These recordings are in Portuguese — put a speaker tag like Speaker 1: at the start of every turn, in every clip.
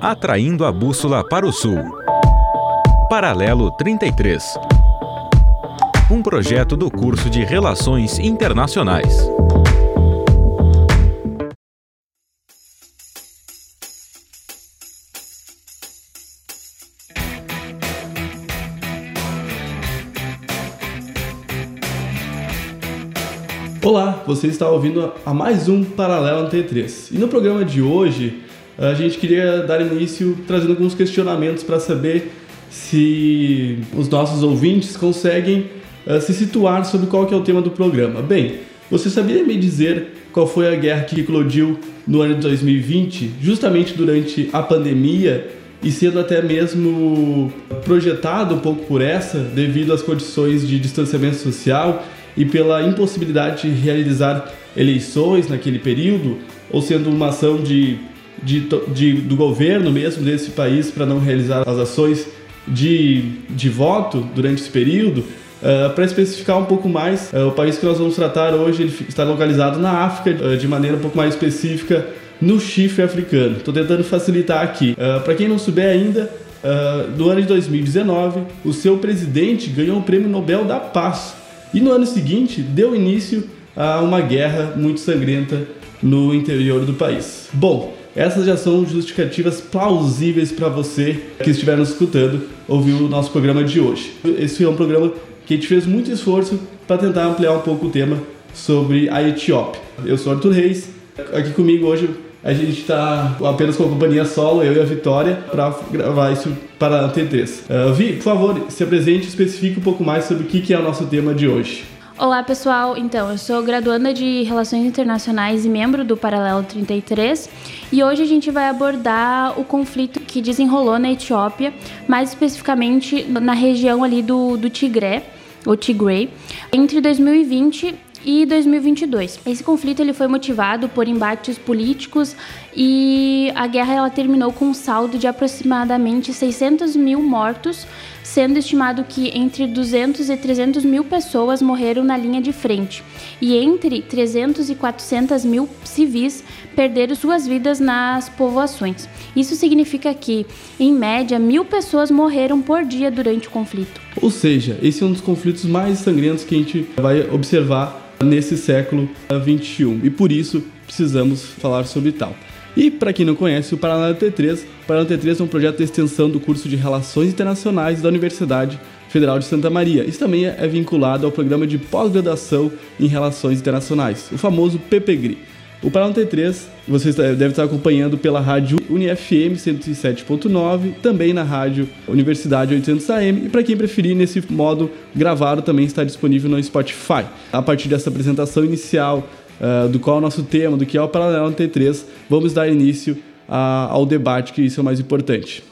Speaker 1: Atraindo a bússola para o sul. Paralelo 33. Um projeto do curso de Relações Internacionais.
Speaker 2: Olá, você está ouvindo a mais um Paralelo T3. E no programa de hoje, a gente queria dar início trazendo alguns questionamentos para saber se os nossos ouvintes conseguem uh, se situar sobre qual que é o tema do programa. Bem, você sabia me dizer qual foi a guerra que eclodiu no ano de 2020, justamente durante a pandemia e sendo até mesmo projetado um pouco por essa, devido às condições de distanciamento social e pela impossibilidade de realizar eleições naquele período, ou sendo uma ação de, de, de do governo mesmo desse país para não realizar as ações de, de voto durante esse período. Uh, para especificar um pouco mais, uh, o país que nós vamos tratar hoje ele está localizado na África, uh, de maneira um pouco mais específica no chifre africano. Estou tentando facilitar aqui. para quem não souber ainda, no ano de 2019, o seu presidente ganhou o Prêmio Nobel da Paz e no ano seguinte, deu início a uma guerra muito sangrenta no interior do país. Bom, essas já são justificativas plausíveis para você que estiver nos escutando ouvir o nosso programa de hoje. Esse é um programa que a gente fez muito esforço para tentar ampliar um pouco o tema sobre a Etiópia. Eu sou Arthur Reis, aqui comigo hoje a gente está apenas com a companhia solo, eu e a Vitória, para gravar isso para a T3. Uh, Vi, por favor, se apresente e especifique um pouco mais sobre o que é o nosso tema de hoje.
Speaker 3: Olá pessoal, então eu sou graduanda de Relações Internacionais e membro do Paralelo 33 e hoje a gente vai abordar o conflito que desenrolou na Etiópia, mais especificamente na região ali do, do Tigré, ou Tigray, entre 2020 e 2022. Esse conflito ele foi motivado por embates políticos e a guerra ela terminou com um saldo de aproximadamente 600 mil mortos, sendo estimado que entre 200 e 300 mil pessoas morreram na linha de frente e entre 300 e 400 mil civis perderam suas vidas nas povoações. Isso significa que, em média, mil pessoas morreram por dia durante o conflito.
Speaker 2: Ou seja, esse é um dos conflitos mais sangrentos que a gente vai observar nesse século 21 e por isso precisamos falar sobre tal. E para quem não conhece, o Paralelo T3, o Paralelo T3 é um projeto de extensão do curso de Relações Internacionais da Universidade Federal de Santa Maria. Isso também é vinculado ao programa de pós-graduação em Relações Internacionais, o famoso PPGRI. O Paralelo T3 vocês devem estar acompanhando pela rádio UniFM 107.9, também na rádio Universidade 800 AM e para quem preferir nesse modo gravado também está disponível no Spotify. A partir dessa apresentação inicial uh, do qual é o nosso tema, do que é o Paralelo T3, vamos dar início a, ao debate que isso é o mais importante.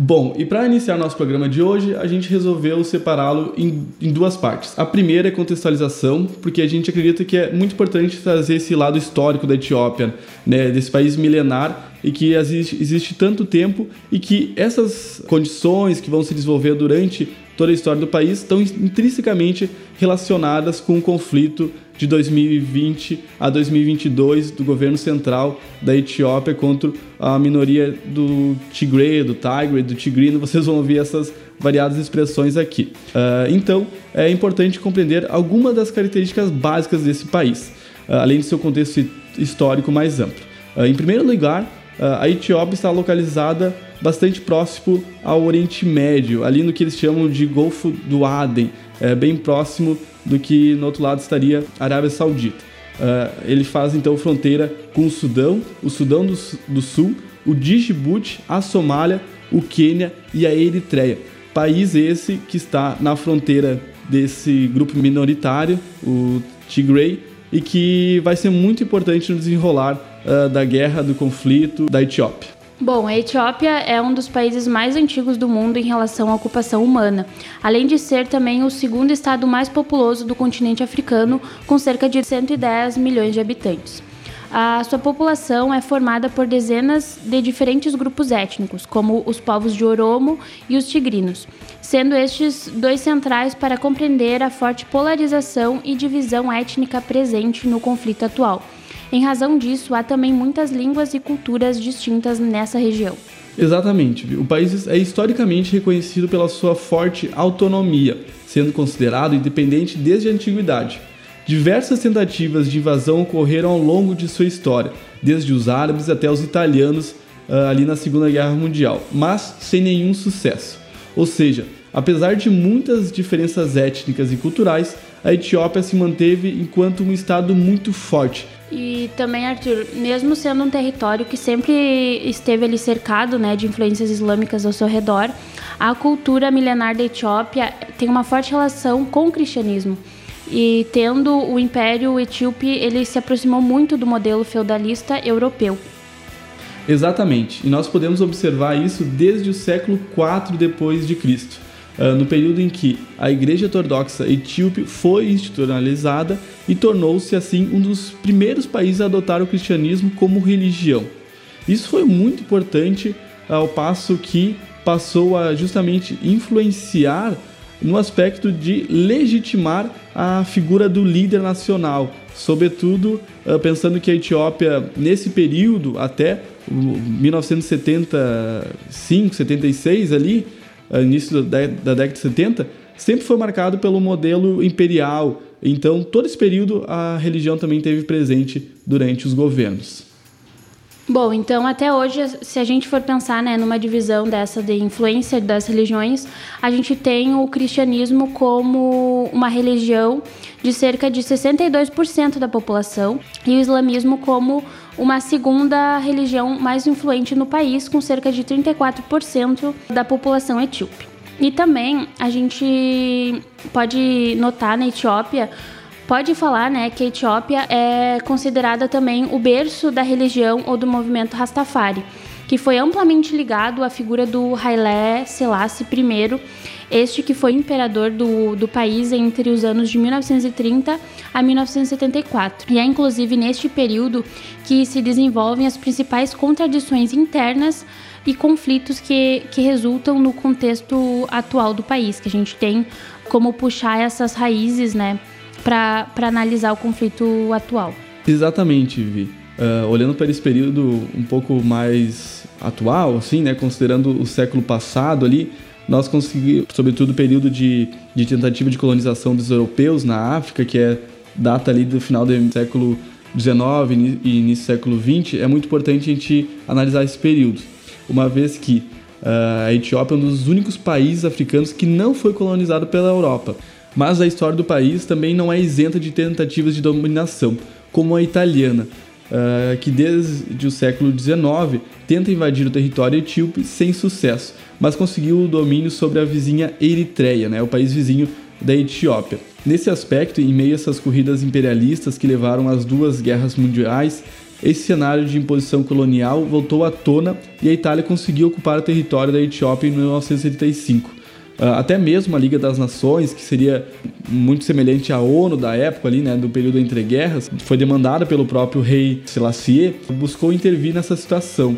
Speaker 2: Bom, e para iniciar nosso programa de hoje, a gente resolveu separá-lo em, em, duas partes. A primeira é contextualização, porque a gente acredita que é muito importante trazer esse lado histórico da Etiópia, né, desse país milenar e que existe, existe tanto tempo e que essas condições que vão se desenvolver durante toda a história do país estão intrinsecamente relacionadas com o conflito de 2020 a 2022 do governo central da Etiópia contra a minoria do Tigray, do Tigray, do Tigrino. Vocês vão ouvir essas variadas expressões aqui. Uh, então, é importante compreender algumas das características básicas desse país, uh, além de seu contexto histórico mais amplo. Uh, em primeiro lugar, a Etiópia está localizada bastante próximo ao Oriente Médio, ali no que eles chamam de Golfo do Aden, é, bem próximo do que no outro lado estaria a Arábia Saudita. Uh, ele faz então fronteira com o Sudão, o Sudão do, do Sul, o Djibouti, a Somália, o Quênia e a Eritreia. País esse que está na fronteira desse grupo minoritário, o Tigray, e que vai ser muito importante no desenrolar uh, da guerra, do conflito da Etiópia.
Speaker 3: Bom, a Etiópia é um dos países mais antigos do mundo em relação à ocupação humana, além de ser também o segundo estado mais populoso do continente africano, com cerca de 110 milhões de habitantes. A sua população é formada por dezenas de diferentes grupos étnicos, como os povos de Oromo e os tigrinos, sendo estes dois centrais para compreender a forte polarização e divisão étnica presente no conflito atual Em razão disso, há também muitas línguas e culturas distintas nessa região.
Speaker 2: Exatamente. O país é historicamente reconhecido pela sua forte autonomia, sendo considerado independente desde a antiguidade. Diversas tentativas de invasão ocorreram ao longo de sua história, desde os árabes até os italianos uh, ali na Segunda Guerra Mundial, mas sem nenhum sucesso. Ou seja, apesar de muitas diferenças étnicas e culturais, a Etiópia se manteve enquanto um estado muito forte.
Speaker 3: E também, Arthur, mesmo sendo um território que sempre esteve ali cercado né, de influências islâmicas ao seu redor, a cultura milenar da Etiópia tem uma forte relação com o cristianismo. E tendo o Império Etíope, ele se aproximou muito do modelo feudalista europeu.
Speaker 2: Exatamente, e nós podemos observar isso desde o século IV depois de Cristo, ah, no período em que a Igreja Ortodoxa Etíope foi institucionalizada e tornou-se assim um dos primeiros países a adotar o cristianismo como religião. Isso foi muito importante ao passo que passou a justamente influenciar no aspecto de legitimar a figura do líder nacional, sobretudo ah, pensando que a Etiópia, nesse período até 1975, 76 ali, início da, da década de 70, sempre foi marcado pelo modelo imperial. Então, todo esse período a religião também teve presente durante os governos.
Speaker 3: Bom, então até hoje, se a gente for pensar né, numa divisão dessa de influência das religiões, a gente tem o cristianismo como uma religião de cerca de 62% da população e o islamismo como uma segunda religião mais influente no país, com cerca de 34% da população etíope. E também a gente pode notar na Etiópia pode falar né, que a Etiópia é considerada também o berço da religião ou do movimento Rastafari, que foi amplamente ligado à figura do Haile Selassie I, este que foi imperador do, do país entre os anos de 1930 a 1974. E é inclusive neste período que se desenvolvem as principais contradições internas e conflitos que, que resultam no contexto atual do país, que a gente tem como puxar essas raízes, né? para analisar o conflito atual.
Speaker 2: Exatamente, Vi. Uh, olhando para esse período um pouco mais atual, assim, né, considerando o século passado ali, nós conseguimos, sobretudo o período de, de tentativa de colonização dos europeus na África, que é data ali do final do século XIX e início do século XX, é muito importante a gente analisar esse período, uma vez que uh, a Etiópia é um dos únicos países africanos que não foi colonizado pela Europa. Mas a história do país também não é isenta de tentativas de dominação, como a italiana, uh, que desde o século XIX tenta invadir o território etíope sem sucesso, mas conseguiu o domínio sobre a vizinha Eritreia, né, o país vizinho da Etiópia. Nesse aspecto, em meio a essas corridas imperialistas que levaram às duas guerras mundiais, esse cenário de imposição colonial voltou à tona e a Itália conseguiu ocupar o território da Etiópia em 1975. Ah, até mesmo a Liga das Nações, que seria muito semelhante à ONU da época ali, né, do período entre guerras, foi demandada pelo próprio rei Selassie, buscou intervir nessa situação.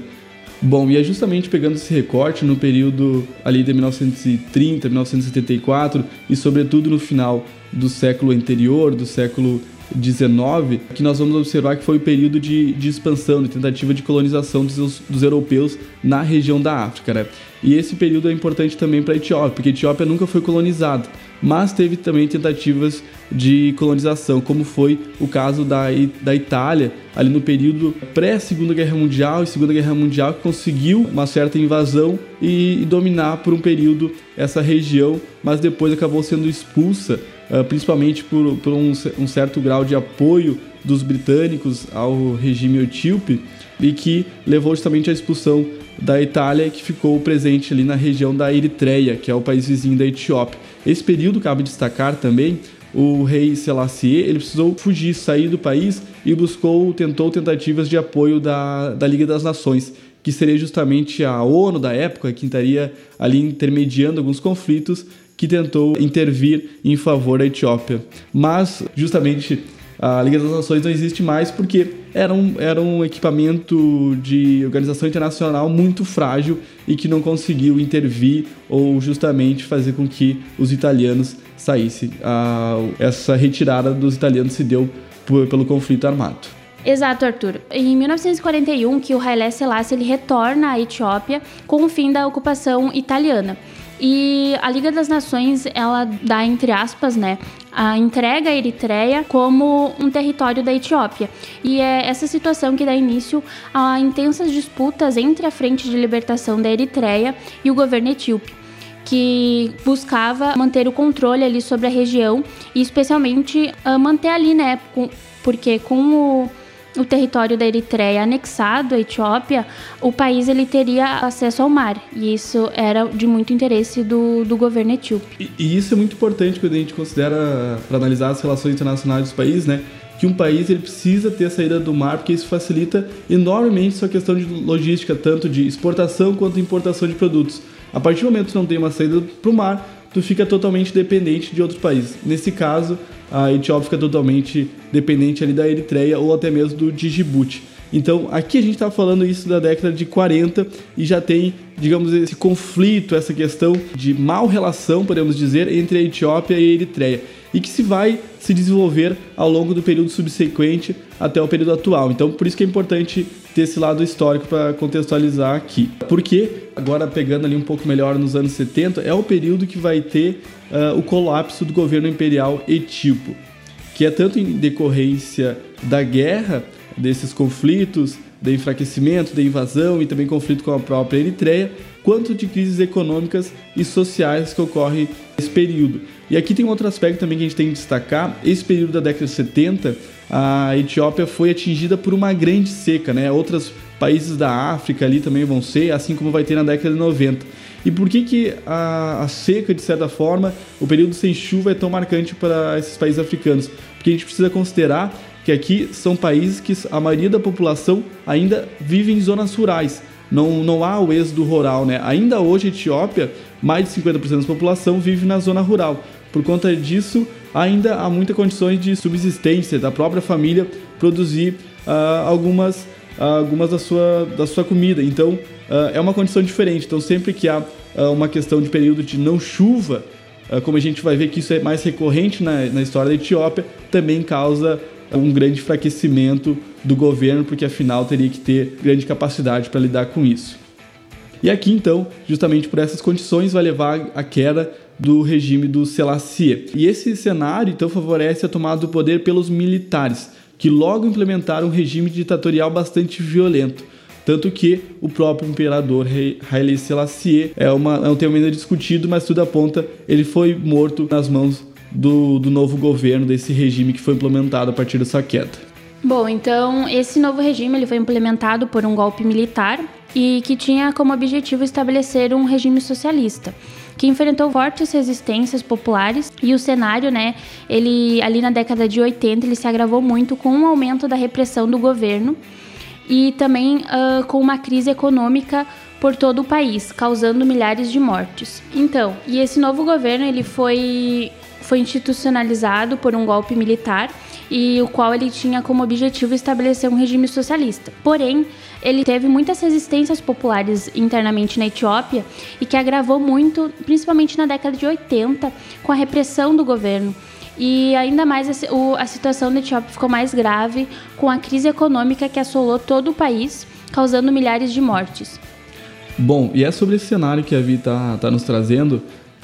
Speaker 2: Bom, e é justamente pegando esse recorte no período ali de 1930, 1974 e sobretudo no final do século anterior, do século 19, que nós vamos observar que foi o período de, de expansão, de tentativa de colonização dos, dos europeus na região da África. Né? E esse período é importante também para a Etiópia, porque a Etiópia nunca foi colonizada, mas teve também tentativas de colonização, como foi o caso da, da Itália, ali no período pré-Segunda Guerra Mundial e Segunda Guerra Mundial, que conseguiu uma certa invasão e, e dominar por um período essa região, mas depois acabou sendo expulsa ah, principalmente por, por um, um, certo grau de apoio dos britânicos ao regime etíope e que levou justamente à expulsão da Itália, que ficou presente ali na região da Eritreia, que é o país vizinho da Etiópia. Esse período cabe destacar também o rei Selassie, ele precisou fugir, sair do país e buscou, tentou tentativas de apoio da, da Liga das Nações, que seria justamente a ONU da época, que estaria ali intermediando alguns conflitos que tentou intervir em favor da Etiópia. Mas, justamente, a Liga das Nações não existe mais porque era um, era um equipamento de organização internacional muito frágil e que não conseguiu intervir ou justamente fazer com que os italianos saíssem. essa retirada dos italianos se deu por, pelo conflito armado.
Speaker 3: Exato, Arthur. Em 1941, que o Haile Selassie ele retorna à Etiópia com o fim da ocupação italiana. E a Liga das Nações, ela dá, entre aspas, né, a entrega à Eritreia como um território da Etiópia. E é essa situação que dá início a intensas disputas entre a Frente de Libertação da Eritreia e o governo etíope que buscava manter o controle ali sobre a região e especialmente manter ali, né, porque com o o território da Eritreia anexado à Etiópia, o país ele teria acesso ao mar. E isso era de muito interesse do, do governo etíope.
Speaker 2: E, e isso é muito importante quando a gente considera, para analisar as relações internacionais dos países, né? Que um país ele precisa ter a saída do mar, porque isso facilita enormemente sua questão de logística, tanto de exportação quanto importação de produtos. A partir do momento que não tem uma saída para o mar, tu fica totalmente dependente de outros países. Nesse caso, a Etiópia fica totalmente dependente ali da Eritreia ou até mesmo do Djibouti. Então, aqui a gente está falando isso da década de 40 e já tem, digamos, esse conflito, essa questão de mal relação, podemos dizer, entre a Etiópia e a Eritreia e que se vai se desenvolver ao longo do período subsequente até o período atual. Então, por isso que é importante ter esse lado histórico para contextualizar aqui. Porque, agora pegando ali um pouco melhor nos anos 70, é o período que vai ter uh, o colapso do governo imperial etíope, que é tanto em decorrência da guerra, desses conflitos, de enfraquecimento, de invasão e também conflito com a própria Eritreia, quanto de crises econômicas e sociais que ocorrem nesse período. E aqui tem um outro aspecto também que a gente tem que destacar. Esse período da década de 70, a Etiópia foi atingida por uma grande seca, né? Outros países da África ali também vão ser, assim como vai ter na década de 90. E por que, que a, a seca, de certa forma, o período sem chuva é tão marcante para esses países africanos? Porque a gente precisa considerar que aqui são países que a maioria da população ainda vive em zonas rurais. Não, não há o êxodo rural, né? Ainda hoje, a Etiópia, mais de 50% da população vive na zona rural. Por conta disso, ainda há muitas condições de subsistência da própria família produzir uh, algumas, uh, algumas da, sua, da sua comida. Então, uh, é uma condição diferente. Então, sempre que há uma questão de período de não chuva, como a gente vai ver que isso é mais recorrente na, na história da Etiópia, também causa um grande enfraquecimento do governo, porque afinal teria que ter grande capacidade para lidar com isso. E aqui então, justamente por essas condições, vai levar a queda do regime do Selassie. E esse cenário então favorece a tomada do poder pelos militares, que logo implementaram um regime ditatorial bastante violento. Tanto que o próprio imperador Haile Selassie é, uma, é um tema ainda discutido, mas tudo aponta ele foi morto nas mãos do, do novo governo, desse regime que foi implementado a partir da sua queda.
Speaker 3: Bom, então esse novo regime ele foi implementado por um golpe militar e que tinha como objetivo estabelecer um regime socialista que enfrentou fortes resistências populares e o cenário, né, ele ali na década de 80 ele se agravou muito com o aumento da repressão do governo e também uh, com uma crise econômica por todo o país, causando milhares de mortes. Então, e esse novo governo ele foi foi institucionalizado por um golpe militar e o qual ele tinha como objetivo estabelecer um regime socialista. Porém, ele teve muitas resistências populares internamente na Etiópia e que agravou muito, principalmente na década de 80, com a repressão do governo. E ainda mais a, situação da Etiópia ficou mais grave com a crise econômica que assolou todo o país, causando milhares de mortes.
Speaker 2: Bom, e é sobre esse cenário que a Vi está tá nos trazendo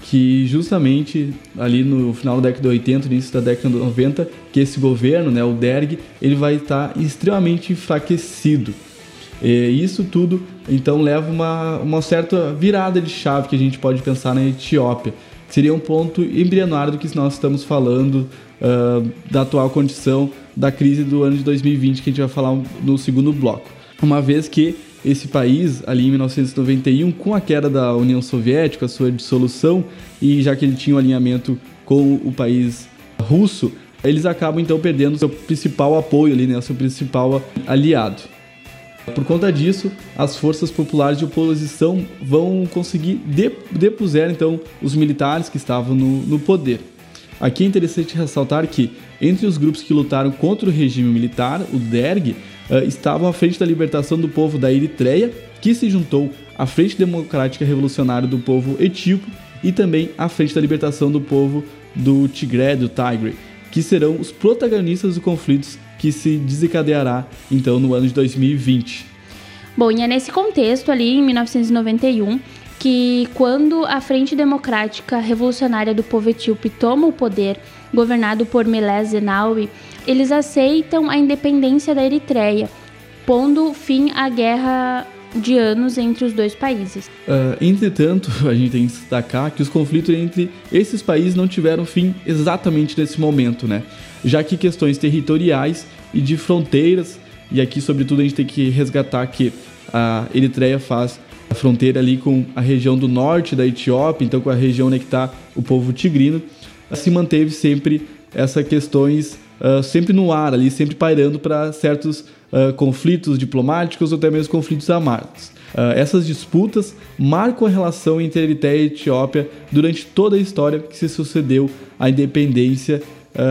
Speaker 2: que justamente ali no final da década de 80, início da década de 90, que esse governo, né, o DERG, ele vai estar extremamente enfraquecido. E isso tudo, então, leva uma, uma certa virada de chave que a gente pode pensar na Etiópia. Seria um ponto embrionário do que nós estamos falando uh, da atual condição da crise do ano de 2020, que a gente vai falar no segundo bloco. Uma vez que esse país, ali em 1991, com a queda da União Soviética, sua dissolução, e já que ele tinha um alinhamento com o país russo, eles acabam então perdendo seu principal apoio ali, né, seu principal aliado. Por conta disso, as forças populares de oposição vão conseguir depuser então os militares que estavam no, no poder. Aqui é interessante ressaltar que, entre os grupos que lutaram contra o regime militar, o DERG, uh, estavam à frente da libertação do povo da Eritreia, que se juntou à Frente Democrática Revolucionária do povo etíope e também à frente da libertação do povo do Tigré, do Tigre, que serão os protagonistas dos conflitos que se desencadeará então no ano de 2020.
Speaker 3: Bom, e é nesse contexto ali, em 1991, que quando a Frente Democrática Revolucionária do Povo Etíope toma o poder, governado por Meles Zenawi, eles aceitam a independência da Eritreia, pondo fim à guerra de anos entre os dois países.
Speaker 2: Uh, entretanto, a gente tem que destacar que os conflitos entre esses países não tiveram fim exatamente nesse momento, né? Já que questões territoriais e de fronteiras, e aqui sobretudo a gente tem que resgatar que a Eritreia faz fronteira ali com a região do norte da Etiópia, então com a região onde está o povo tigrino, se manteve sempre essas questões uh, sempre no ar ali, sempre pairando para certos uh, conflitos diplomáticos ou até mesmo conflitos armados. Uh, essas disputas marcam a relação entre Eritreia e Etiópia durante toda a história que se sucedeu à independência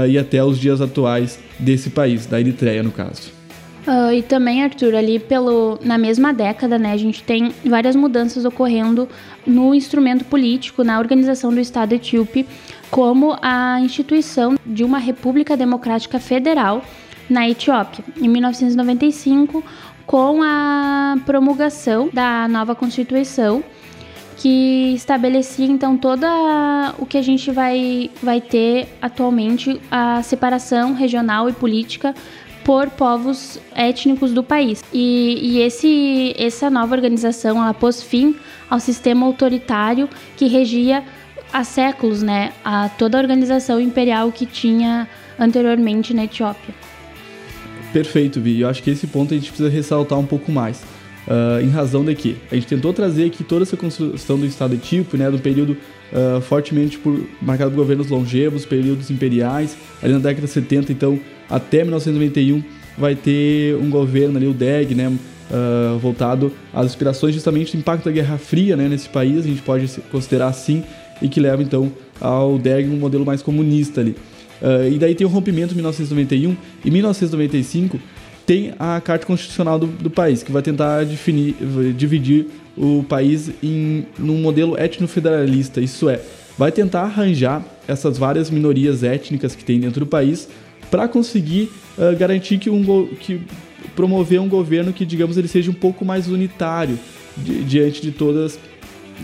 Speaker 2: e até os dias atuais desse país, da Eritreia no caso.
Speaker 3: Uh, e também, Arthur, ali pelo, na mesma década, né, a gente tem várias mudanças ocorrendo no instrumento político, na organização do Estado etíope, como a instituição de uma República Democrática Federal na Etiópia, em 1995, com a promulgação da nova Constituição, que estabelecia então toda o que a gente vai, vai ter atualmente, a separação regional e política por povos étnicos do país. E, e esse, essa nova organização ela pôs fim ao sistema autoritário que regia há séculos né, a toda a organização imperial que tinha anteriormente na Etiópia.
Speaker 2: Perfeito, Vi. Eu acho que esse ponto a gente precisa ressaltar um pouco mais. Uh, em razão de que a gente tentou trazer aqui toda essa construção do Estado etíope, né, do período uh, fortemente por, marcado por governos longevos, períodos imperiais, ali na década de 70, então até 1991 vai ter um governo ali, o DEG, né, uh, voltado às aspirações justamente do impacto da Guerra Fria né, nesse país, a gente pode considerar assim, e que leva então ao DEG um modelo mais comunista ali. E daí tem o rompimento em 1991 e 1995 tem a Carta Constitucional do, do país, que vai tentar definir, dividir o país em num modelo etno-federalista, isso é, vai tentar arranjar essas várias minorias étnicas que tem dentro do país para conseguir uh, garantir que, um que promover um governo que, digamos, ele seja um pouco mais unitário di diante de todas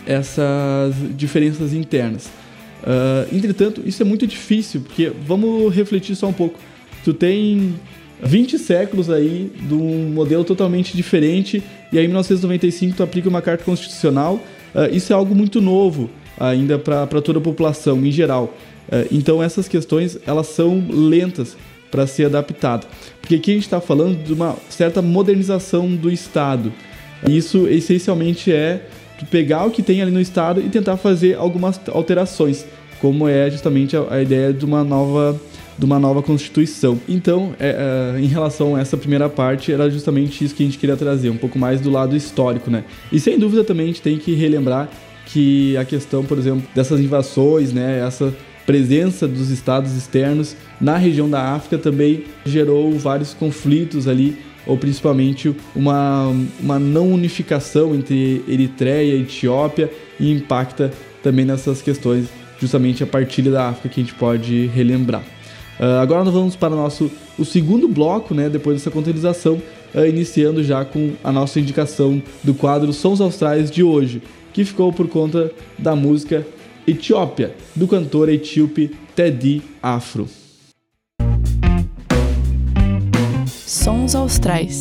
Speaker 2: essas diferenças internas. Uh, entretanto, isso é muito difícil, porque vamos refletir só um pouco. Tu tem 20 séculos aí de um modelo totalmente diferente, e aí em 1995 tu aplica uma carta constitucional. Uh, isso é algo muito novo ainda para toda a população em geral. Uh, então essas questões elas são lentas para ser adaptado, porque aqui a gente está falando de uma certa modernização do Estado. Isso essencialmente é pegar o que tem ali no estado e tentar fazer algumas alterações, como é justamente a, a ideia de uma nova de uma nova constituição. Então, é, é, em relação a essa primeira parte, era justamente isso que a gente queria trazer, um pouco mais do lado histórico, né? E sem dúvida também a gente tem que relembrar que a questão, por exemplo, dessas invasões, né, essa presença dos estados externos na região da África também gerou vários conflitos ali ou principalmente uma, uma não unificação entre Eritreia e Etiópia e impacta também nessas questões, justamente a partilha da África que a gente pode relembrar. Uh, agora nós vamos para o nosso o segundo bloco, né, depois dessa contabilização, uh, ah, iniciando já com a nossa indicação do quadro Sons Austrais de hoje, que ficou por conta da música Etiópia, do cantor etíope Teddy Afro.
Speaker 4: Sons Austrais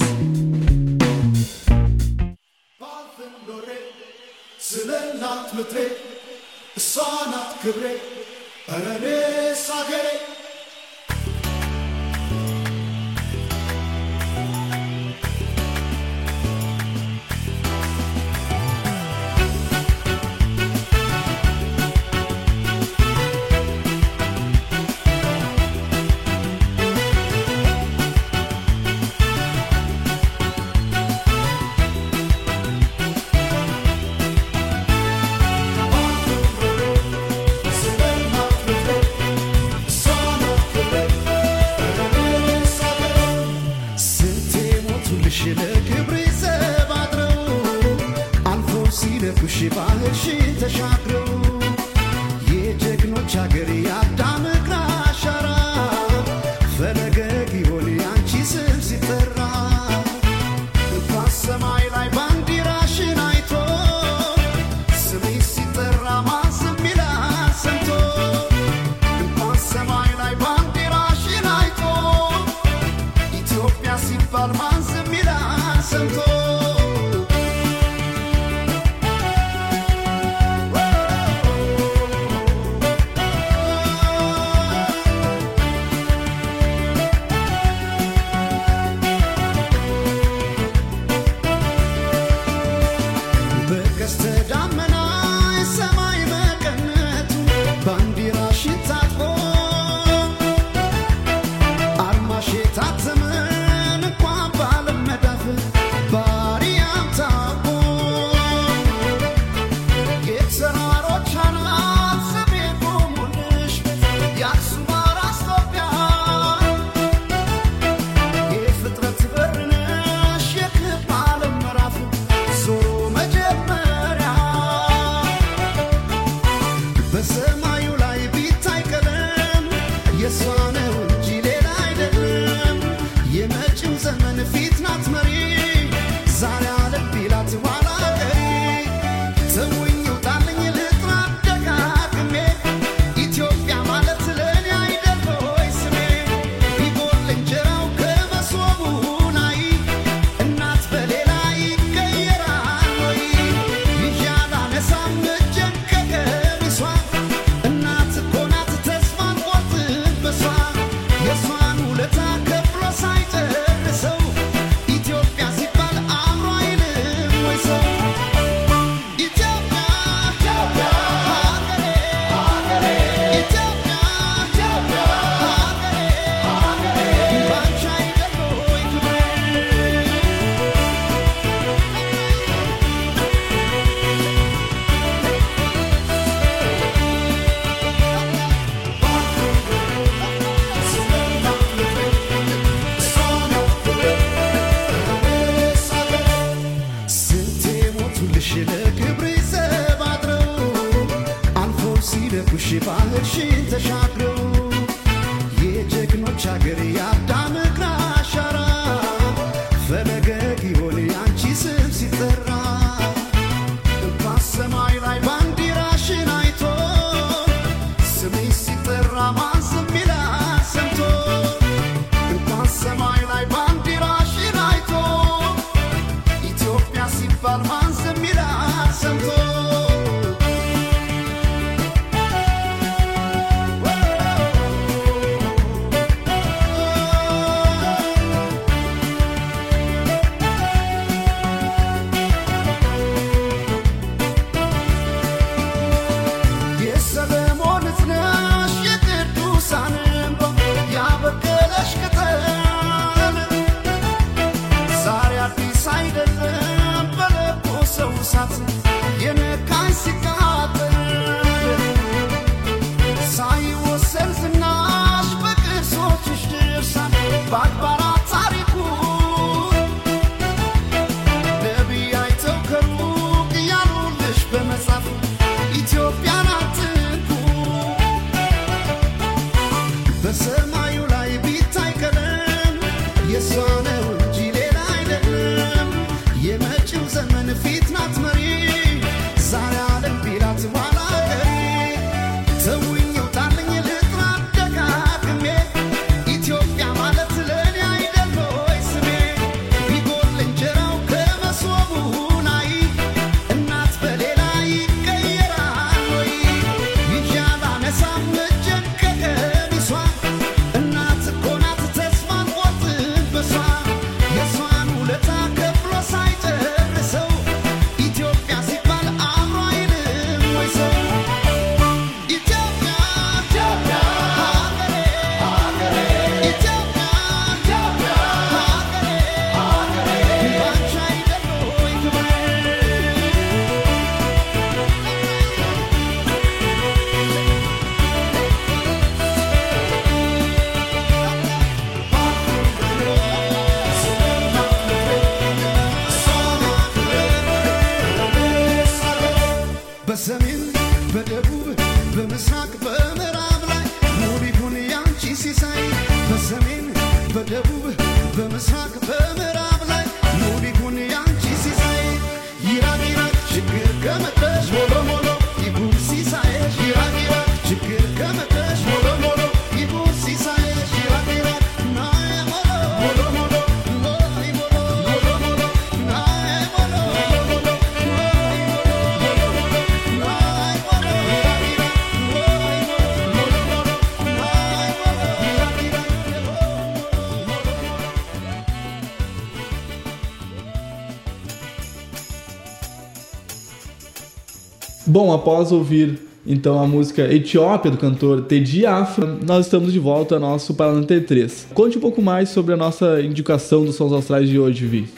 Speaker 2: Bom, após ouvir então a música Etiópia do cantor Teddy Afro, nós estamos de volta ao nosso Paraná T3. Conte um pouco mais sobre a nossa indicação dos Sons Austrais de hoje, Vi.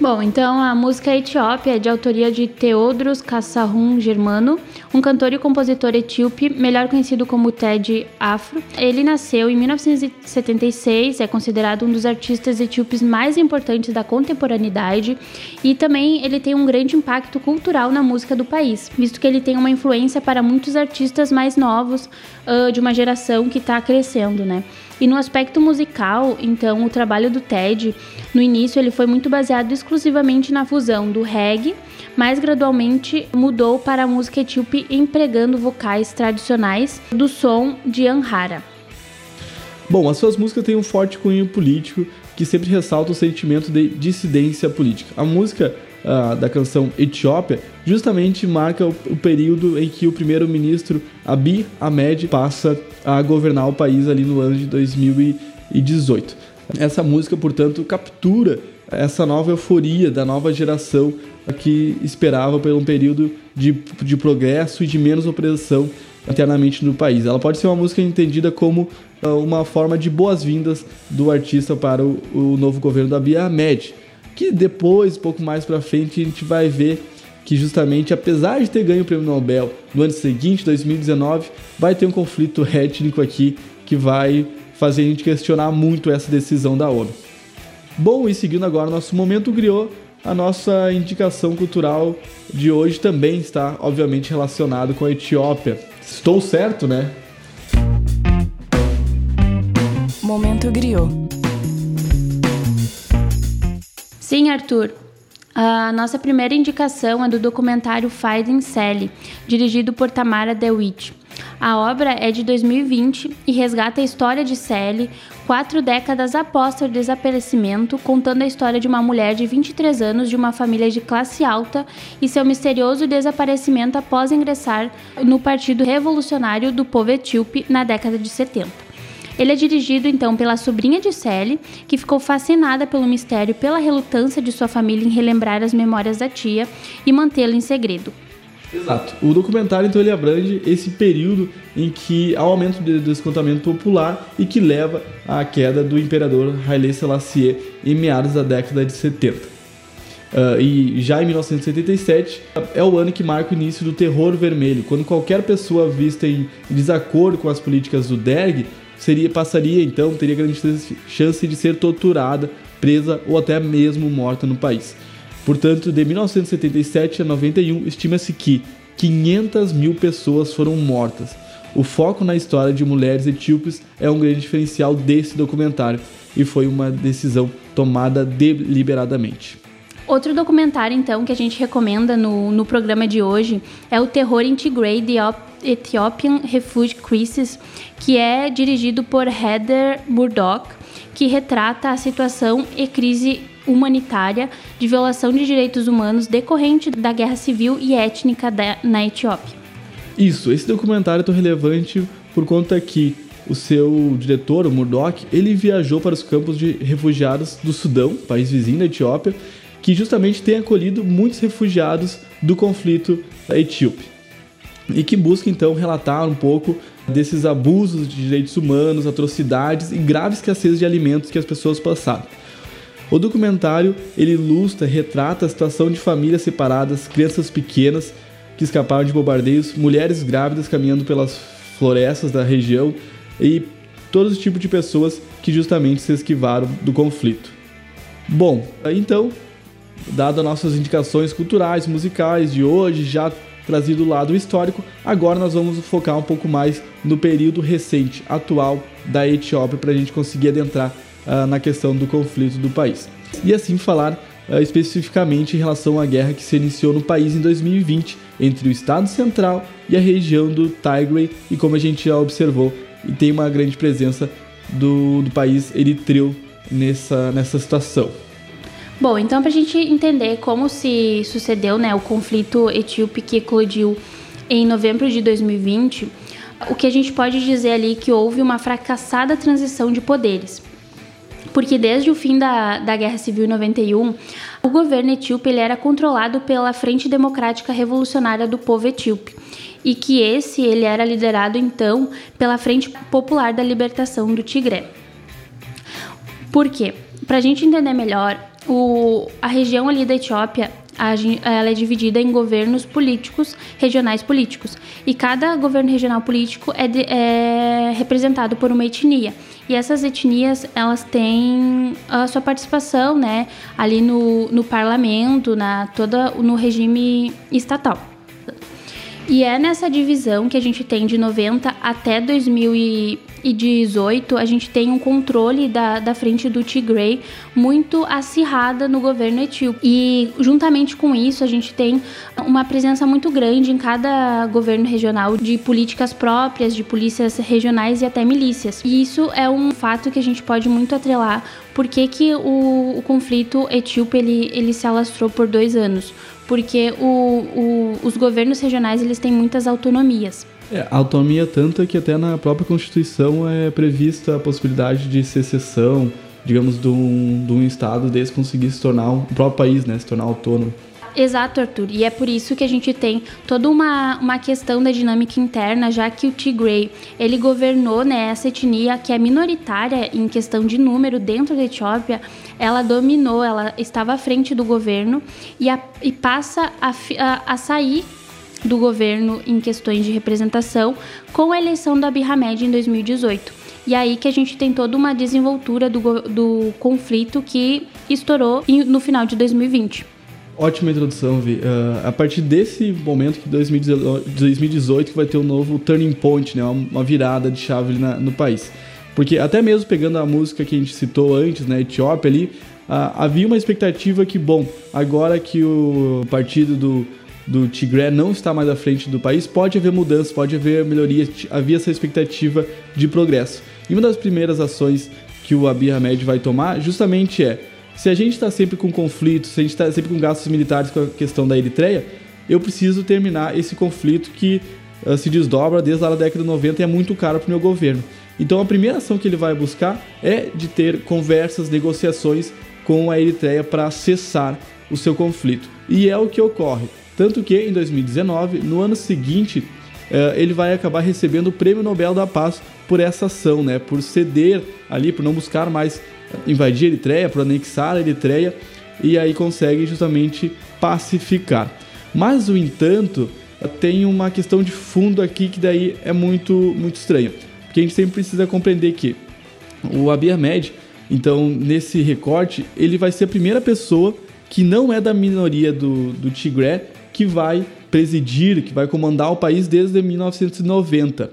Speaker 3: Bom, então a música Etiópia é de autoria de Teodros Kassahun Germano, um cantor e compositor etíope, melhor conhecido como Ted Afro. Ele nasceu em 1976, é considerado um dos artistas etíopes mais importantes da contemporaneidade e também ele tem um grande impacto cultural na música do país, visto que ele tem uma influência para muitos artistas mais novos uh, de uma geração que está crescendo, né? E no aspecto musical, então, o trabalho do Ted, no início ele foi muito baseado exclusivamente na fusão do reggae, mas gradualmente mudou para a música etíope empregando vocais tradicionais do som de Amhara.
Speaker 2: Bom, as suas músicas têm um forte cunho político que sempre ressalta o sentimento de dissidência política. A música uh, da canção Etiópia justamente marca o, o período em que o primeiro-ministro Abiy Ahmed passa a governar o país ali no ano de 2018. Essa música, portanto, captura essa nova euforia da nova geração que esperava por um período de, de progresso e de menos opressão internamente no país. Ela pode ser uma música entendida como uh, uma forma de boas-vindas do artista para o, o novo governo da Abiy Ahmed que depois, pouco mais para frente, a gente vai ver que justamente, apesar de ter ganho o prêmio Nobel no ano seguinte, 2019, vai ter um conflito étnico aqui que vai fazer a gente questionar muito essa decisão da ONU. Bom, e seguindo agora nosso momento griot, a nossa indicação cultural de hoje também está, obviamente, relacionado com a Etiópia. Estou certo, né?
Speaker 4: Momento griot.
Speaker 3: Sim, Arthur. A nossa primeira indicação é do documentário Finding Sally, dirigido por Tamara DeWitt. A obra é de 2020 e resgata a história de Sally, quatro décadas após o desaparecimento, contando a história de uma mulher de 23 anos de uma família de classe alta e seu misterioso desaparecimento após ingressar no Partido Revolucionário do Povo Etíope na década de 70. Ele é dirigido então pela sobrinha de Sally, que ficou fascinada pelo mistério pela relutância de sua família em relembrar as memórias da tia e mantê-lo em segredo.
Speaker 2: Exato. O documentário então ele abrange esse período em que há um aumento do descontamento popular e que leva à queda do imperador Haile Selassie em meados da década de 70. Uh, e já em 1977 é o ano que marca o início do terror vermelho, quando qualquer pessoa vista em desacordo com as políticas do Derg seria passaria então teria grande chance de ser torturada, presa ou até mesmo morta no país. Portanto, de 1977 a 91 estima-se que 500 mil pessoas foram mortas. O foco na história de mulheres etíopes é um grande diferencial desse documentário e foi uma decisão tomada deliberadamente.
Speaker 3: Outro documentário, então, que a gente recomenda no, no programa de hoje é o Terror Integrate The Ethiopian Refugee Crisis, que é dirigido por Heather Murdoch, que retrata a situação e crise humanitária de violação de direitos humanos decorrente da guerra civil e étnica da, na Etiópia.
Speaker 2: Isso, esse documentário é tão relevante por conta que o seu diretor, o Murdoch, ele viajou para os campos de refugiados do Sudão, país vizinho da Etiópia, que justamente tem acolhido muitos refugiados do conflito etíope e que busca então relatar um pouco desses abusos de direitos humanos, atrocidades e grave escassez de alimentos que as pessoas passaram. O documentário ele ilustra, retrata a situação de famílias separadas, crianças pequenas que escaparam de bombardeios, mulheres grávidas caminhando pelas florestas da região e todos os tipos de pessoas que justamente se esquivaram do conflito. Bom, então Dado nossas indicações culturais, musicais de hoje, já trazido o lado histórico, agora nós vamos focar um pouco mais no período recente, atual da Etiópia, para a gente conseguir adentrar uh, na questão do conflito do país. E assim falar uh, especificamente em relação à guerra que se iniciou no país em 2020 entre o Estado Central e a região do Tigray, e como a gente já observou, tem uma grande presença do, do país eritreu nessa, nessa situação.
Speaker 3: Bom, então para a gente entender como se sucedeu né, o conflito etíope que eclodiu em novembro de 2020, o que a gente pode dizer ali que houve uma fracassada transição de poderes. porque desde o fim da, da Guerra Civil em 91, o governo etíope ele era controlado pela Frente Democrática Revolucionária do Povo Etíope e que esse ele era liderado então pela Frente Popular da Libertação do Tigré. Por quê? Para a gente entender melhor, o, a região ali da Etiópia ela é dividida em governos políticos, regionais políticos. E cada governo regional político é, de, é, representado por uma etnia. E essas etnias, elas têm a sua participação, né, ali no, no parlamento, na, toda, no regime estatal. E é nessa divisão que a gente tem de 90 até 2018, a gente tem um controle da, da frente do Tigray muito acirrada no governo etíope. E juntamente com isso, a gente tem uma presença muito grande em cada governo regional de políticas próprias, de polícias regionais e até milícias. E isso é um fato que a gente pode muito atrelar porque que o, o conflito etíope ele, ele se alastrou por dois anos porque o, o, os governos regionais eles têm muitas autonomias.
Speaker 2: É, autonomia tanta que até na própria Constituição é prevista a possibilidade de secessão, digamos, de um, de um Estado desse conseguir se tornar um próprio país, né, se tornar autônomo.
Speaker 3: Exato, Arthur. E é por isso que a gente tem toda uma, uma questão da dinâmica interna, já que o Tigray, ele governou né, essa etnia que é minoritária em questão de número dentro da Etiópia, ela dominou, ela estava à frente do governo e, a, e passa a, a, a sair do governo em questões de representação com a eleição do Abiy Ahmed em 2018. E aí que a gente tem toda uma desenvoltura do, do conflito que estourou no final de 2020.
Speaker 2: Ótima introdução, Vi. Uh, a partir desse momento que 2018 que vai ter um novo turning point, né? uma virada de chave na, no país. Porque até mesmo pegando a música que a gente citou antes, né, Etiópia ali, uh, havia uma expectativa que, bom, agora que o partido do, do Tigré não está mais à frente do país, pode haver mudanças, pode haver melhorias, havia essa expectativa de progresso. E uma das primeiras ações que o Abiy Ahmed vai tomar justamente é se a gente está sempre com conflitos, se a gente está sempre com gastos militares com a questão da Eritreia, eu preciso terminar esse conflito que uh, se desdobra desde a década de 90 e é muito caro para o meu governo. Então a primeira ação que ele vai buscar é de ter conversas, negociações com a Eritreia para cessar o seu conflito. E é o que ocorre. Tanto que em 2019, no ano seguinte, uh, ele vai acabar recebendo o Prêmio Nobel da Paz por essa ação, né? Por ceder ali, por não buscar mais invadir a Eritreia, por anexar a Eritreia e aí consegue justamente pacificar. Mas, no entanto, tem uma questão de fundo aqui que daí é muito, muito estranha. Porque a gente sempre precisa compreender que o Abiy Ahmed, então, nesse recorte, ele vai ser a primeira pessoa que não é da minoria do, do Tigré que vai presidir, que vai comandar o país desde 1990. Uh,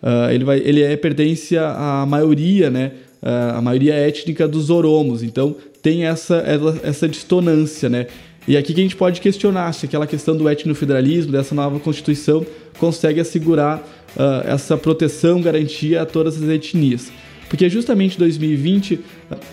Speaker 2: ah, ele, vai, ele é, pertence à maioria né, a maioria étnica dos oromos. Então tem essa, essa dissonância, né? E aqui que a gente pode questionar se aquela questão do etnofederalismo, dessa nova constituição, consegue assegurar uh, essa proteção, garantia a todas as etnias. Porque justamente em 2020,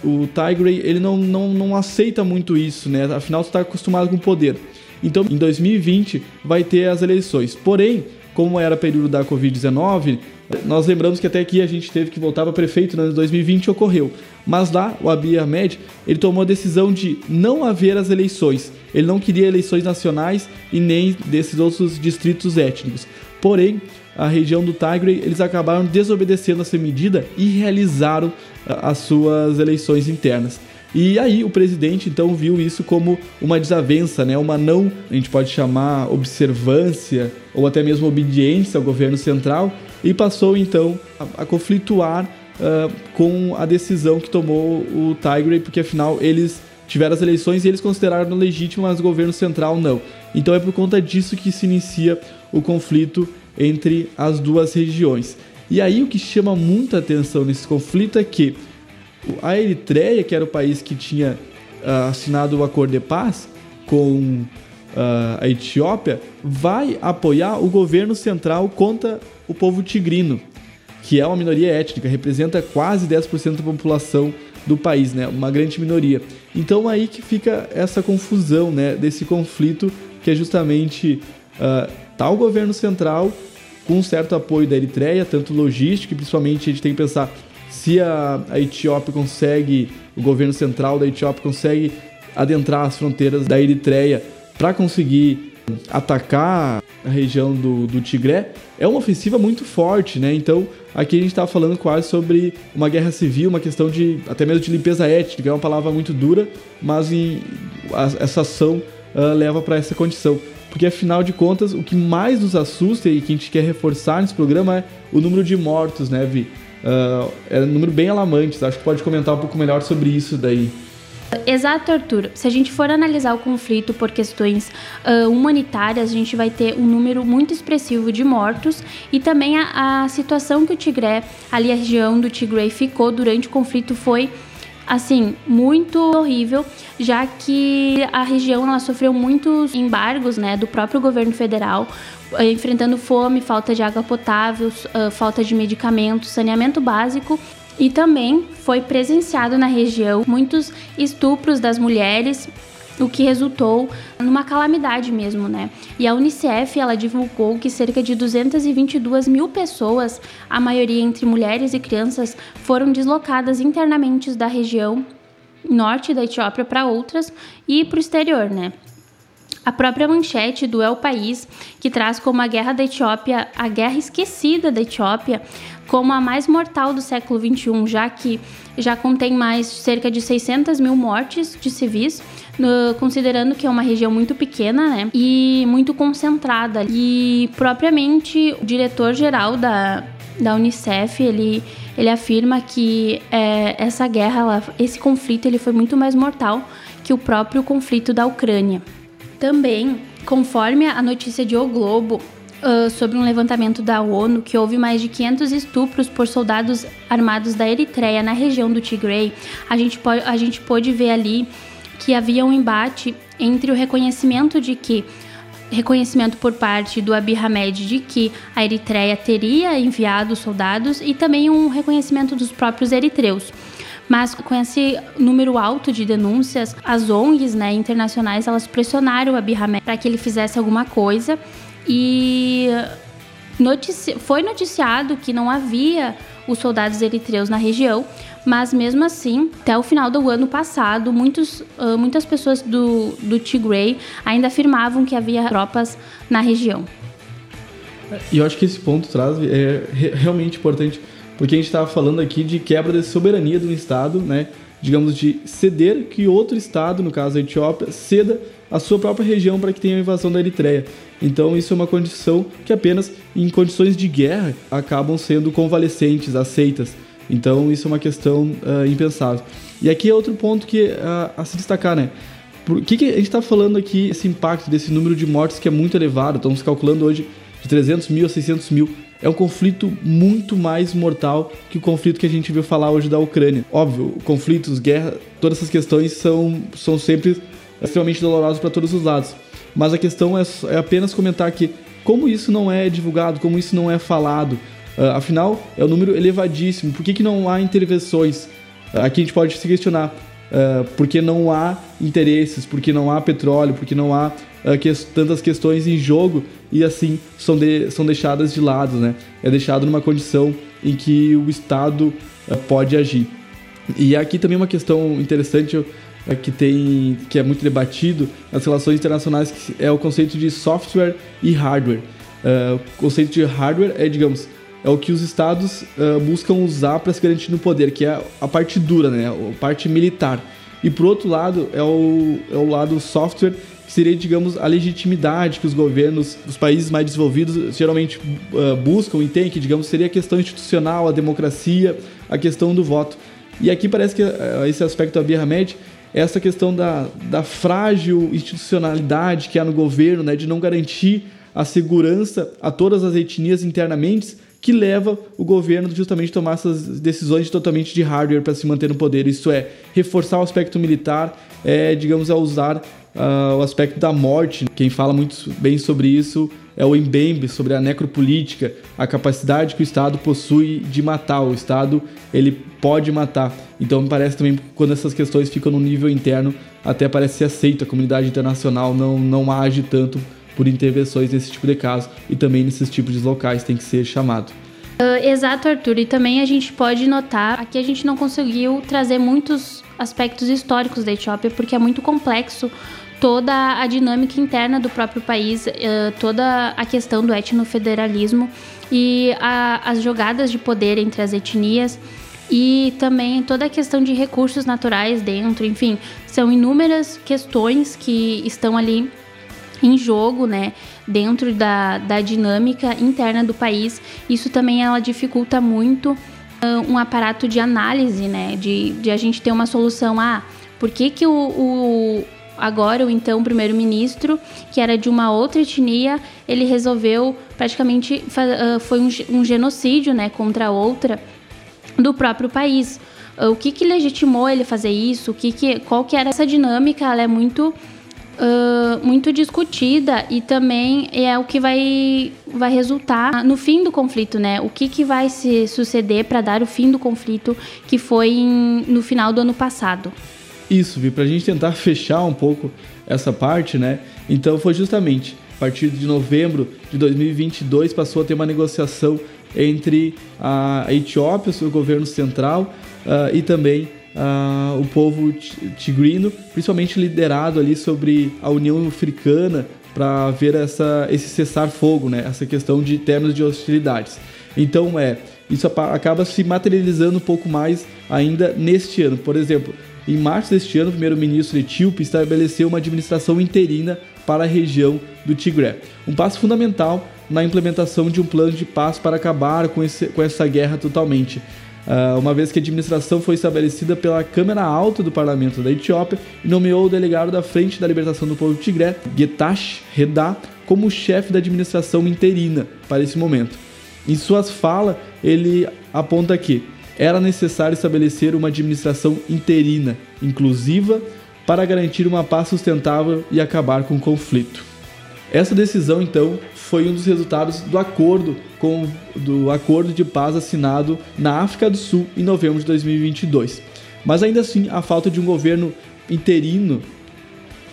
Speaker 2: o Tigray ele não, não, não aceita muito isso, né? Afinal, está acostumado com o poder. Então, em 2020, vai ter as eleições. Porém, como era período da Covid-19, nós lembramos que até aqui a gente teve que voltar para prefeito no ano de 2020 ocorreu. Mas lá, o Abiy Ahmed, ele tomou a decisão de não haver as eleições. Ele não queria eleições nacionais e nem desses outros distritos étnicos. Porém, a região do Tigray, eles acabaram desobedecendo essa medida e realizaram ah, as suas eleições internas. E aí o presidente então viu isso como uma desavença, né? uma não, a gente pode chamar observância ou até mesmo obediência ao governo central e passou então a, a conflituar uh, com a decisão que tomou o Tigray, porque afinal eles tiveram as eleições e eles consideraram legítimas, mas o governo central não. Então é por conta disso que se inicia o conflito entre as duas regiões. E aí o que chama muita atenção nesse conflito é que a Eritreia, que era o país que tinha uh, assinado o acordo de paz com uh, a Etiópia, vai apoiar o governo central contra o povo tigrino, que é uma minoria étnica, representa quase 10% da população do país, né? Uma grande minoria. Então aí que fica essa confusão, né? Desse conflito que é justamente uh, tá o governo central com certo apoio da Eritreia, tanto logístico, principalmente a gente tem que pensar se a, a Etiópia consegue, o governo central da Etiópia consegue adentrar as fronteiras da Eritreia para conseguir atacar a região do, do Tigré, é uma ofensiva muito forte, né? Então, aqui a gente está falando quase sobre uma guerra civil, uma questão de até mesmo de limpeza étnica, é uma palavra muito dura, mas em, a, essa ação uh, leva para essa condição. Porque afinal de contas, o que mais nos assusta e que a gente quer reforçar nesse programa é o número de mortos, né, Vi? Uh, é um número bem alarmante. Acho que pode comentar um pouco melhor sobre isso daí.
Speaker 3: Exato, Arthur. Se a gente for analisar o conflito por questões uh, humanitárias, a gente vai ter um número muito expressivo de mortos e também a, a situação que o Tigré, ali a região do Tigray ficou durante o conflito foi assim, muito horrível, já que a região ela sofreu muitos embargos, né, do próprio governo federal, eh, enfrentando fome, falta de água potável, uh, falta de medicamentos, saneamento básico e também foi presenciado na região muitos estupros das mulheres, o que resultou numa calamidade mesmo, né? E a Unicef ela divulgou que cerca de 222 mil pessoas, a maioria entre mulheres e crianças, foram deslocadas internamente da região norte da Etiópia para outras e para o exterior, né? A própria manchete do El País, que traz como a guerra da Etiópia, a guerra esquecida da Etiópia, como a mais mortal do século XXI, já que já contém mais cerca de 600 mil mortes de civis, no, considerando que é uma região muito pequena né, e muito concentrada. E propriamente o diretor-geral da, da Unicef, ele, ele afirma que é, essa guerra, ela, esse conflito, ele foi muito mais mortal que o próprio conflito da Ucrânia. Também, conforme a notícia de O Globo, Uh, sobre um levantamento da ONU que houve mais de 500 estupros por soldados armados da Eritreia na região do Tigray, a gente, pode, a gente pôde ver ali que havia um embate entre o reconhecimento de que reconhecimento por parte do Abiy Ahmed de que a Eritreia teria enviado soldados e também um reconhecimento dos próprios eritreus. Mas com esse número alto de denúncias, as ONGs né, internacionais elas pressionaram o Abiy Ahmed para que ele fizesse alguma coisa e notici foi noticiado que não havia os soldados eritreus na região, mas mesmo assim, até o final do ano passado, muitos, uh, muitas pessoas do, do Tigray ainda afirmavam que havia tropas na região.
Speaker 2: E eu acho que esse ponto traz é realmente importante porque a gente estava falando aqui de quebra de soberania um Estado, né? digamos, de ceder que outro Estado, no caso a Etiópia, ceda a sua própria região para que tenha a invasão da Eritreia. Então isso é uma condição que apenas em condições de guerra acabam sendo convalescentes, aceitas. Então isso é uma questão uh, impensável. E aqui é outro ponto que uh, a se destacar, né? Por que, que a gente está falando aqui esse impacto desse número de mortes que é muito elevado? Estamos calculando hoje de 300 mil a 600 mil é um conflito muito mais mortal que o conflito que a gente viu falar hoje da Ucrânia. Óbvio, conflitos, guerra, todas essas questões são, são sempre extremamente dolorosas para todos os lados. Mas a questão é, é, apenas comentar que como isso não é divulgado, como isso não é falado. Uh, afinal, é um número elevadíssimo. Por que, que não há intervenções? Uh, aqui a gente pode se questionar. Uh, porque não há interesses, porque não há petróleo, porque não há uh, que, tantas questões em jogo e assim são, de, são deixadas de lado, né? É deixado numa condição em que o Estado uh, pode agir. E aqui também uma questão interessante que tem que é muito debatido nas relações internacionais que é o conceito de software e hardware. o conceito de hardware é, digamos, é o que os estados uh, buscam usar para se garantir no poder, que é a parte dura, né? A parte militar. E por outro lado, é o, é o lado software, que seria, digamos, a legitimidade que os governos dos países mais desenvolvidos geralmente uh, buscam e têm, que, digamos, seria a questão institucional, a democracia, a questão do voto. E aqui parece que uh, esse aspecto da é essa questão da, da frágil institucionalidade que há no governo, né, de não garantir a segurança a todas as etnias internamente, que leva o governo justamente a tomar essas decisões totalmente de hardware para se manter no poder. Isso é, reforçar o aspecto militar, é, digamos, a usar uh, o aspecto da morte. Quem fala muito bem sobre isso é o Mbembe, sobre a necropolítica, a capacidade que o Estado possui de matar. O Estado ele pode matar. Então me parece também quando essas questões ficam no nível interno, até parece ser aceito. A comunidade internacional não, não age tanto por intervenções nesse tipo de caso e também nesses tipos de locais tem que ser chamado.
Speaker 3: Uh, exato, Arthur. E também a gente pode notar, aqui a gente não conseguiu trazer muitos aspectos históricos da Etiópia, porque é muito complexo toda a dinâmica interna do próprio país, uh, toda a questão do etnofederalismo e a, as jogadas de poder entre as etnias e também toda a questão de recursos naturais dentro, enfim, são inúmeras questões que estão ali em jogo, né, dentro da, da dinâmica interna do país. Isso também ela dificulta muito uh, um aparato de análise, né, de, de a gente ter uma solução. Ah, por que, que o, o agora o então primeiro-ministro, que era de uma outra etnia, ele resolveu praticamente uh, foi um, genocídio, né, contra outra do próprio país. o que, que legitimou ele fazer isso? O que, que qual que era essa dinâmica? Ela é muito uh, muito discutida e também é o que vai, vai resultar no fim do conflito, né? O que, que vai se suceder para dar o fim do conflito que foi em, no final do ano passado.
Speaker 2: Isso, Vi, para a gente tentar fechar um pouco essa parte, né? Então foi justamente a partir de novembro de 2022 passou a ter uma negociação entre a Etiópia, o governo central, uh, e também uh, o povo tigrino, principalmente liderado ali sobre a União Africana para ver essa, esse cessar-fogo, né? essa questão de termos de hostilidades. Então, é, isso acaba se materializando um pouco mais ainda neste ano. Por exemplo, em março deste ano, o primeiro-ministro etíope estabeleceu uma administração interina para a região do Tigré. Um passo fundamental na implementação de um plano de paz para acabar com, esse, com essa guerra totalmente. Uh, uma vez que a administração foi estabelecida pela Câmara Alta do Parlamento da Etiópia e nomeou o delegado da Frente da Libertação do Povo Tigré, Getachew Reda, como chefe da administração interina para esse momento. Em suas falas, ele aponta que era necessário estabelecer uma administração interina, inclusiva, para garantir uma paz sustentável e acabar com o conflito. Essa decisão, então, foi um dos resultados do acordo com do acordo de paz assinado na África do Sul em novembro de 2022. Mas ainda assim, a falta de um governo interino.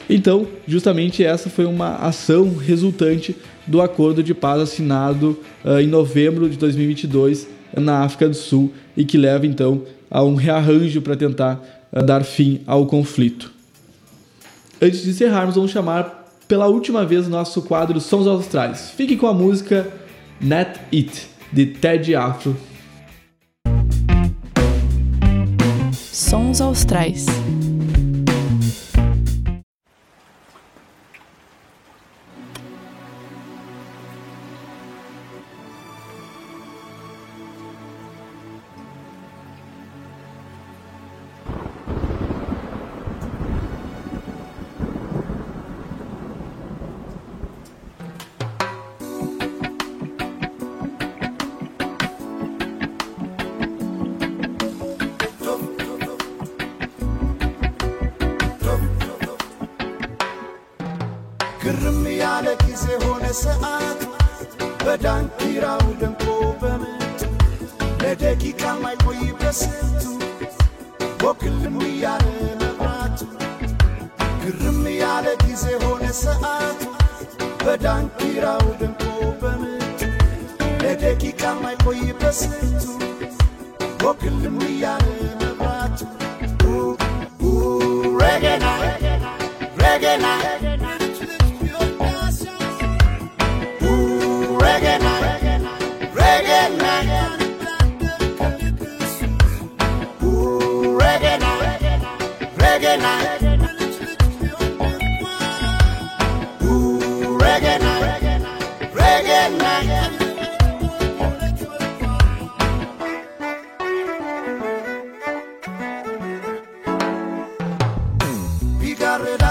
Speaker 2: Então, justamente essa foi uma ação resultante do acordo de paz assinado uh, em novembro de 2022 na África do Sul e que leva então a um rearranjo para tentar uh, dar fim ao conflito. Antes de encerrarmos, vamos chamar pela última vez nosso quadro Sons Austrais. Fique com a música Net It, de Ted Afro.
Speaker 4: Sons Austrais.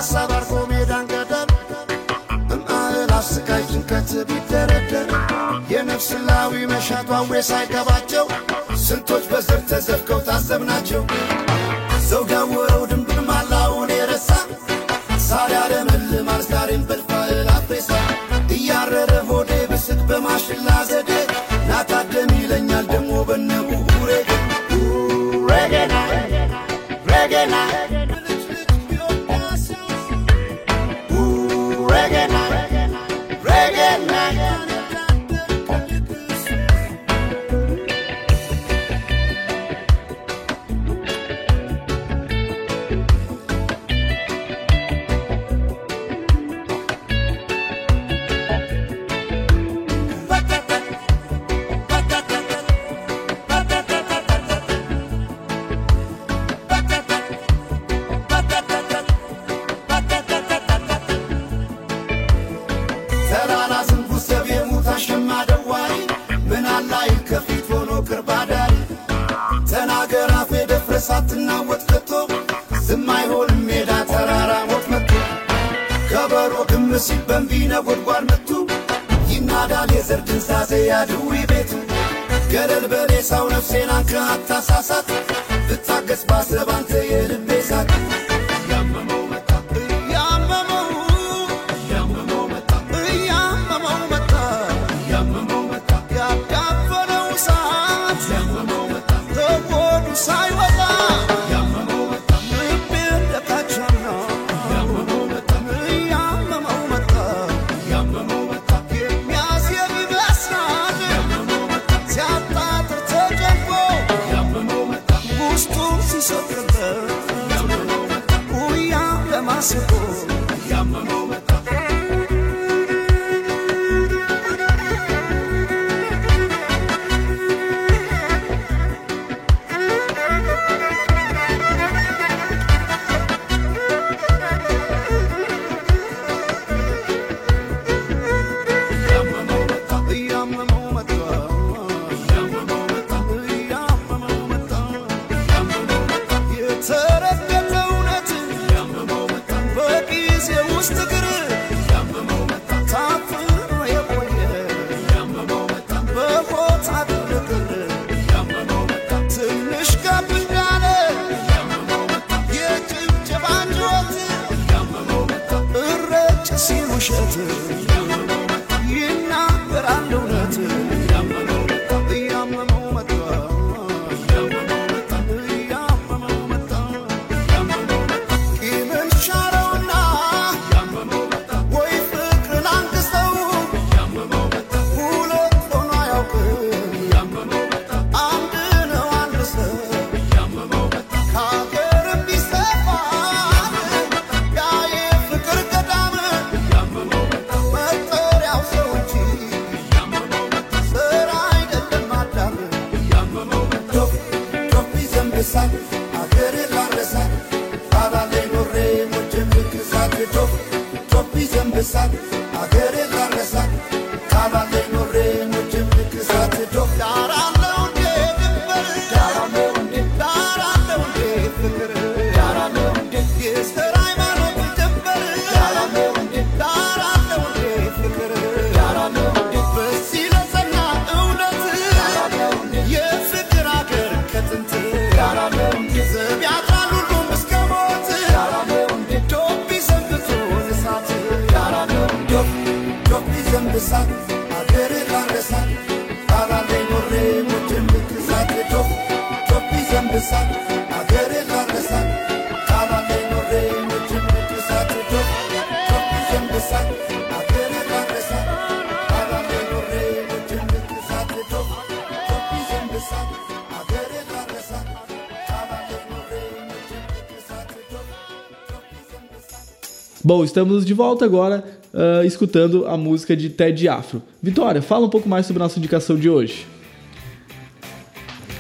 Speaker 5: ሳባርፎ ሜዳን ገደል በማዕበል አስቃይ ቢደረደር የነፍስ ላዊ መሻቷ ስንቶች በዘር ተዘፍከው ታዘብናቸው። not the ሲል በንቢ ነጎድጓድ መቱ። ይናዳል የዘር ድንዛዜ ያድዊ ቤቱ ገለል በሬሳው ነፍሴን አንከ አታሳሳት ብታገስ ባሰብ አንተ የልቤ ሳት
Speaker 2: Bom, estamos de volta agora ah, escutando a música de Ted Afro. Vitória, fala um pouco mais sobre a nossa indicação de hoje.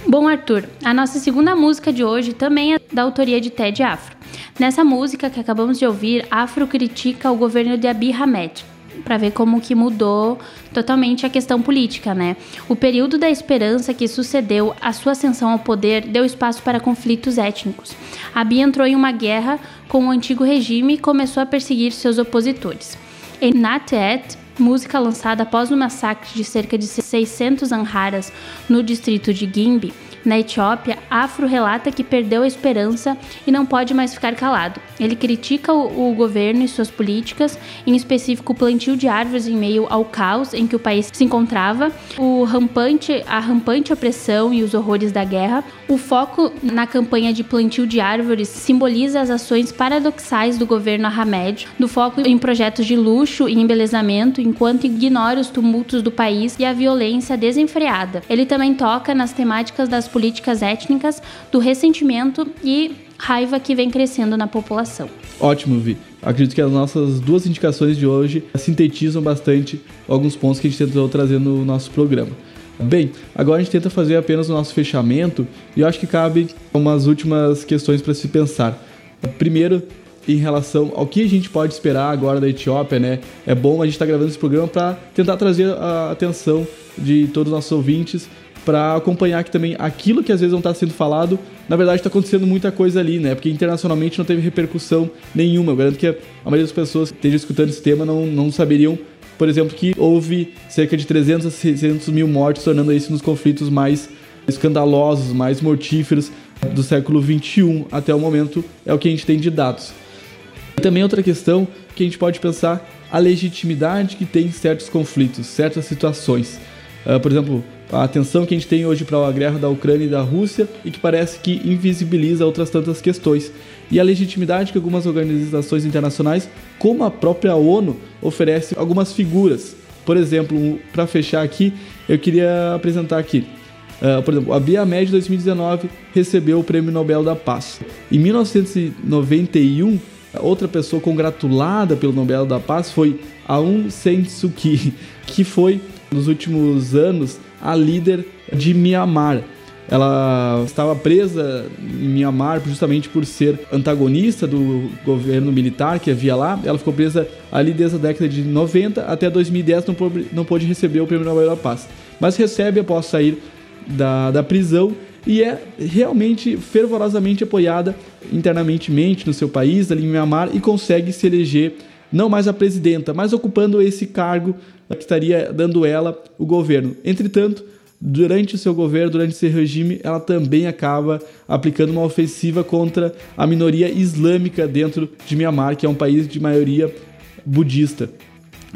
Speaker 3: Bom, Arthur, a nossa segunda música de hoje também é da autoria de Ted Afro. Nessa música que acabamos de ouvir, Afro critica o governo de Abiy Ahmed, para ver como que mudou totalmente a questão política, né? O período da esperança que sucedeu à sua ascensão ao poder deu espaço para conflitos étnicos. Abiy entrou em uma guerra com o antigo regime e começou a perseguir seus opositores. Em Natet, música lançada após o massacre de cerca de 600 Amharas no distrito de Gimbi, na Etiópia, Afro relata que perdeu a esperança e não pode mais ficar calado. Ele critica o, o, governo e suas políticas, em específico o plantio de árvores em meio ao caos em que o país se encontrava, o rampante, a rampante opressão e os horrores da guerra. O foco na campanha de plantio de árvores simboliza as ações paradoxais do governo Ahmed, do foco em projetos de luxo e embelezamento, enquanto ignora os tumultos do país e a violência desenfreada. Ele também toca nas temáticas das políticas étnicas, do ressentimento e raiva que vem crescendo na população.
Speaker 2: Ótimo, Vi. Acredito que as nossas duas indicações de hoje sintetizam bastante alguns pontos que a gente tentou trazer no nosso programa. Bem, agora a gente tenta fazer apenas o nosso fechamento e eu acho que cabe umas últimas questões para se pensar. Primeiro, em relação ao que a gente pode esperar agora da Etiópia, né? É bom a gente estar tá gravando esse programa para tentar trazer a atenção de todos os nossos ouvintes para acompanhar aqui também aquilo que às vezes não está sendo falado. Na verdade, está acontecendo muita coisa ali, né? Porque internacionalmente não teve repercussão nenhuma. Eu garanto que a maioria das pessoas que estejam escutando esse tema não, não saberiam, por exemplo, que houve cerca de 300 a 600 mil mortes, tornando isso nos conflitos mais escandalosos, mais mortíferos do século 21 até o momento, é o que a gente tem de dados. E também outra questão que a gente pode pensar a legitimidade que tem certos conflitos, certas situações. Uh, por exemplo, a atenção que a gente tem hoje para a guerra da Ucrânia e da Rússia e que parece que invisibiliza outras tantas questões. E a legitimidade que algumas organizações internacionais, como a própria ONU, oferece algumas figuras. Por exemplo, para fechar aqui, eu queria apresentar aqui. Uh, por exemplo, a Bia Med 2019 recebeu o Prêmio Nobel da Paz. Em 1991, outra pessoa congratulada pelo Nobel da Paz foi Aung San Suu Kyi, que foi nos últimos anos a líder de Myanmar. Ela estava presa em Myanmar justamente por ser antagonista do governo militar que havia lá. Ela ficou presa ali desde a década de 90 até 2010, não pôde, não pôde receber o Prêmio Nobel da Paz. Mas recebe após sair da, da prisão e é realmente fervorosamente apoiada internamente no seu país, ali em Myanmar, e consegue se eleger não mais a presidenta, mas ocupando esse cargo que estaria dando ela o governo. Entretanto, durante o seu governo, durante esse regime, ela também acaba aplicando uma ofensiva contra a minoria islâmica dentro de Myanmar, que é um país de maioria budista.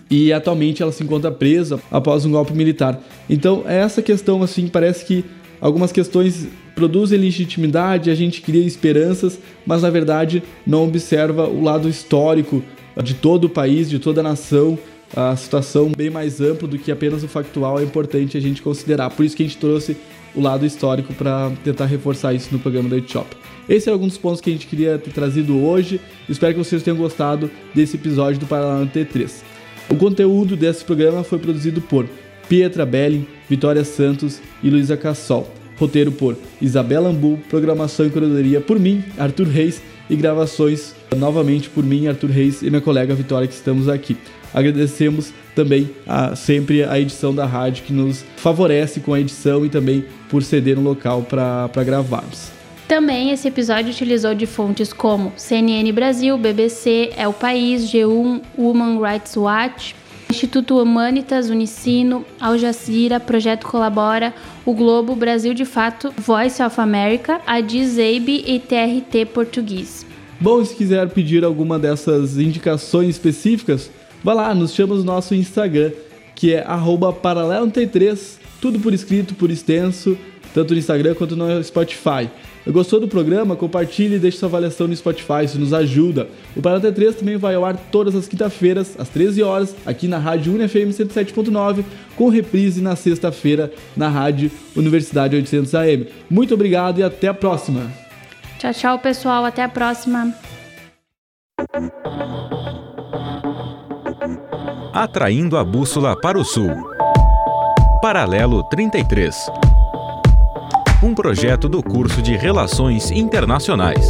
Speaker 2: E atualmente ela se encontra presa após um golpe militar. Então, essa questão assim, parece que algumas questões produzem legitimidade, a gente cria esperanças, mas na verdade não observa o lado histórico de todo o país, de toda a nação a situação bem mais ampla do que apenas o factual é importante a gente considerar. Por isso que a gente trouxe o lado histórico para tentar reforçar isso no programa da Shop. Esse é algum dos pontos que a gente queria ter trazido hoje. Espero que vocês tenham gostado desse episódio do Paraná T3. O conteúdo desse programa foi produzido por Pietra Belling, Vitória Santos e Luísa Cassol. Roteiro por Isabela Ambu, programação e curadoria por mim, Arthur Reis, e gravações novamente por mim, Arthur Reis e minha colega Vitória que estamos aqui. Agradecemos também a, sempre a edição da rádio que nos favorece com a edição e também por ceder um local para gravarmos.
Speaker 3: Também esse episódio utilizou de fontes como CNN Brasil, BBC, É o País, G1, Human Rights Watch, Instituto Humanitas, Unicino, Al Jazeera, Projeto Colabora, O Globo, Brasil de Fato, Voice of America, a Dizabe e TRT Português.
Speaker 2: Bom, se quiser pedir alguma dessas indicações específicas, Vá lá, nos chama no nosso Instagram, que é paralelo33, tudo por escrito, por extenso, tanto no Instagram quanto no Spotify. Gostou do programa? Compartilhe e deixe sua avaliação no Spotify, isso nos ajuda. O Paralelo T3 também vai ao ar todas as quinta-feiras, às 13 horas, aqui na Rádio UniFM 107.9, com reprise na sexta-feira na Rádio Universidade 800 AM. Muito obrigado e até a próxima!
Speaker 3: Tchau, tchau, pessoal. Até a próxima.
Speaker 1: Atraindo a bússola para o sul. Paralelo 33. Um projeto do curso de Relações Internacionais.